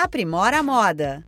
Aprimora a Moda.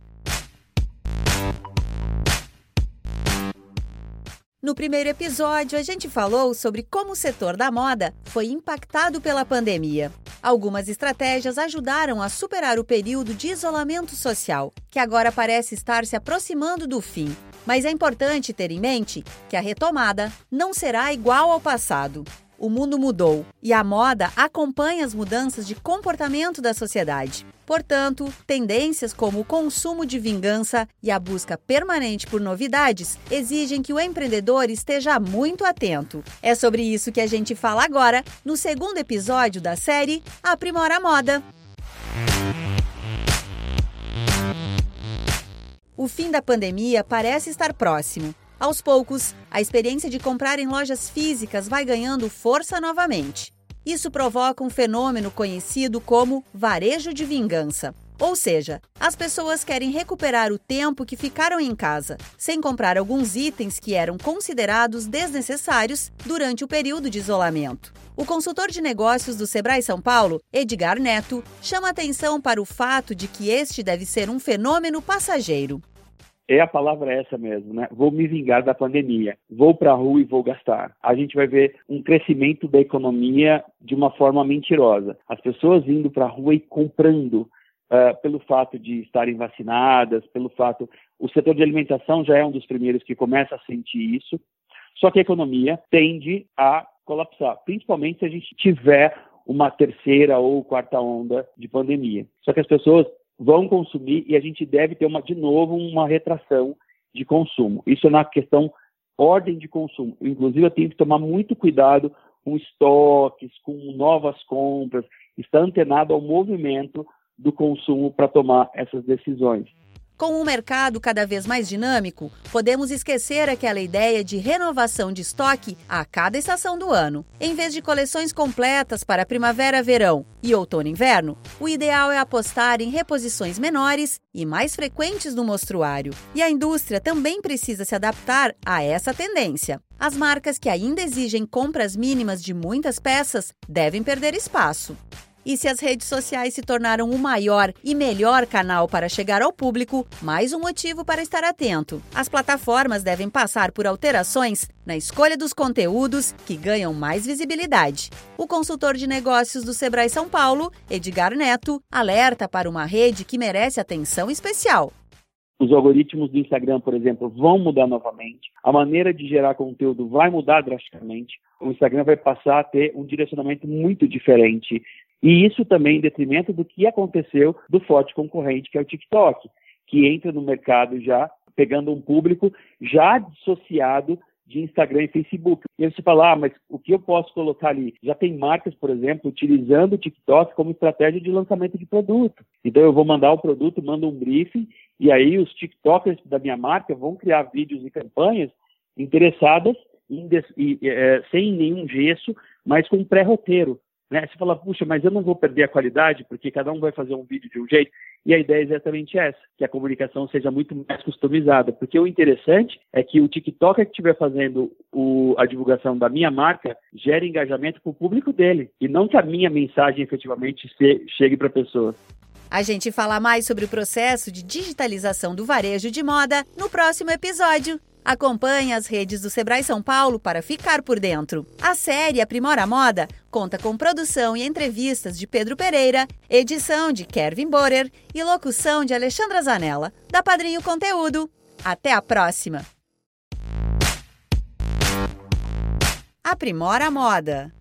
No primeiro episódio, a gente falou sobre como o setor da moda foi impactado pela pandemia. Algumas estratégias ajudaram a superar o período de isolamento social, que agora parece estar se aproximando do fim. Mas é importante ter em mente que a retomada não será igual ao passado o mundo mudou e a moda acompanha as mudanças de comportamento da sociedade. Portanto, tendências como o consumo de vingança e a busca permanente por novidades exigem que o empreendedor esteja muito atento. É sobre isso que a gente fala agora no segundo episódio da série Aprimora a Moda. O fim da pandemia parece estar próximo aos poucos, a experiência de comprar em lojas físicas vai ganhando força novamente. Isso provoca um fenômeno conhecido como varejo de vingança. Ou seja, as pessoas querem recuperar o tempo que ficaram em casa, sem comprar alguns itens que eram considerados desnecessários durante o período de isolamento. O consultor de negócios do Sebrae São Paulo, Edgar Neto, chama atenção para o fato de que este deve ser um fenômeno passageiro é a palavra essa mesmo, né? Vou me vingar da pandemia, vou para a rua e vou gastar. A gente vai ver um crescimento da economia de uma forma mentirosa. As pessoas indo para a rua e comprando uh, pelo fato de estarem vacinadas, pelo fato. O setor de alimentação já é um dos primeiros que começa a sentir isso. Só que a economia tende a colapsar, principalmente se a gente tiver uma terceira ou quarta onda de pandemia. Só que as pessoas vão consumir e a gente deve ter uma, de novo uma retração de consumo. Isso é na questão ordem de consumo. Inclusive, eu tenho que tomar muito cuidado com estoques, com novas compras, estar antenado ao movimento do consumo para tomar essas decisões. Com um mercado cada vez mais dinâmico, podemos esquecer aquela ideia de renovação de estoque a cada estação do ano. Em vez de coleções completas para primavera-verão e outono-inverno, o ideal é apostar em reposições menores e mais frequentes no mostruário. E a indústria também precisa se adaptar a essa tendência. As marcas que ainda exigem compras mínimas de muitas peças devem perder espaço. E se as redes sociais se tornaram o maior e melhor canal para chegar ao público, mais um motivo para estar atento. As plataformas devem passar por alterações na escolha dos conteúdos que ganham mais visibilidade. O consultor de negócios do Sebrae São Paulo, Edgar Neto, alerta para uma rede que merece atenção especial. Os algoritmos do Instagram, por exemplo, vão mudar novamente. A maneira de gerar conteúdo vai mudar drasticamente. O Instagram vai passar a ter um direcionamento muito diferente e isso também em detrimento do que aconteceu do forte concorrente, que é o TikTok, que entra no mercado já pegando um público já dissociado de Instagram e Facebook. E você fala, ah, mas o que eu posso colocar ali? Já tem marcas, por exemplo, utilizando o TikTok como estratégia de lançamento de produto. Então eu vou mandar o produto, mando um briefing, e aí os TikTokers da minha marca vão criar vídeos e campanhas interessadas em, e, é, sem nenhum gesso, mas com pré-roteiro. Né? Você fala, puxa, mas eu não vou perder a qualidade, porque cada um vai fazer um vídeo de um jeito. E a ideia é exatamente essa, que a comunicação seja muito mais customizada. Porque o interessante é que o TikToker que estiver fazendo o, a divulgação da minha marca gere engajamento com o público dele. E não que a minha mensagem efetivamente se, chegue para a pessoa. A gente fala mais sobre o processo de digitalização do varejo de moda no próximo episódio. Acompanhe as redes do Sebrae São Paulo para ficar por dentro. A série Aprimora a Moda conta com produção e entrevistas de Pedro Pereira, edição de Kevin Borer e locução de Alexandra Zanella, da Padrinho Conteúdo. Até a próxima! Aprimora a Moda.